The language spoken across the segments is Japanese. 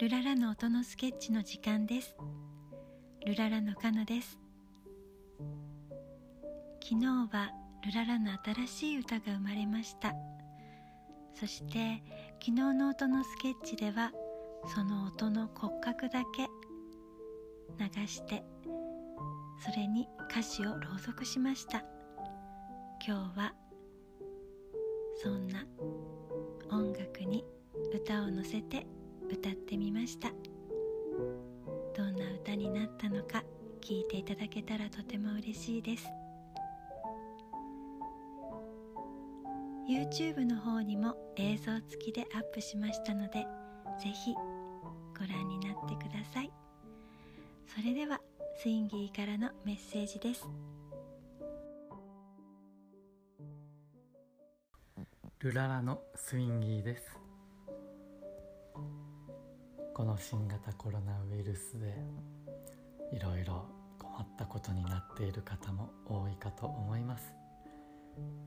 ルララの音のスケッチの時間です。ルララのカナです。昨日はルララの新しい歌が生まれました。そして昨日の音のスケッチではその音の骨格だけ流してそれに歌詞を朗読しました。今日はそんな音楽に歌を乗せて歌ってみました。どんな歌になったのか聞いていただけたらとても嬉しいです。YouTube の方にも映像付きでアップしましたのでぜひご覧になってください。それではスインギーからのメッセージです。ルララのスインギーです。この新型コロナウイルスでいろいろ困ったことになっている方も多いかと思います。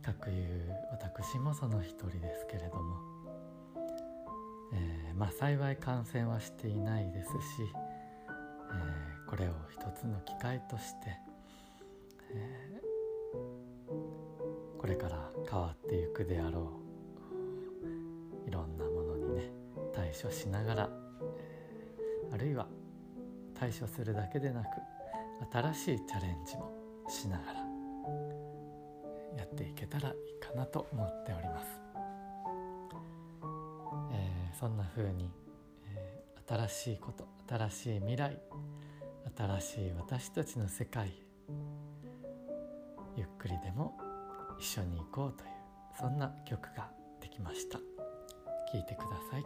かくいう私もその一人ですけれども、えー、まあ幸い感染はしていないですし、えー、これを一つの機会として、えー、これから変わっていくであろう。いろんなものにね対処しながら、あるいは対処するだけでなく新しいチャレンジもしながらやっていけたらいいかなと思っております、えー、そんな風に、えー、新しいこと新しい未来新しい私たちの世界ゆっくりでも一緒に行こうというそんな曲ができました。聴いてください。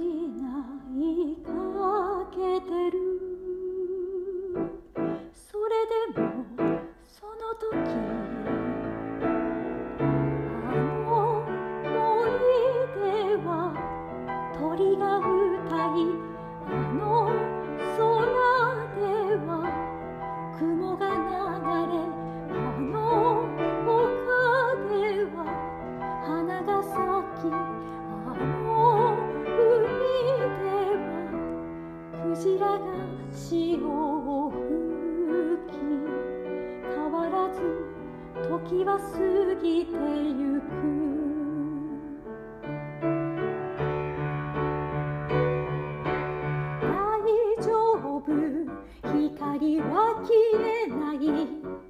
時は過ぎてゆく光は消えない。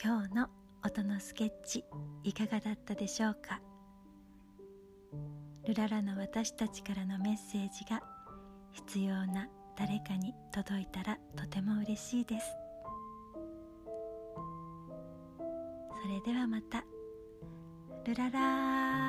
今日の音のスケッチいかがだったでしょうか？ルララの私たちからのメッセージが必要な誰かに届いたらとても嬉しいです。それではまた。ルララ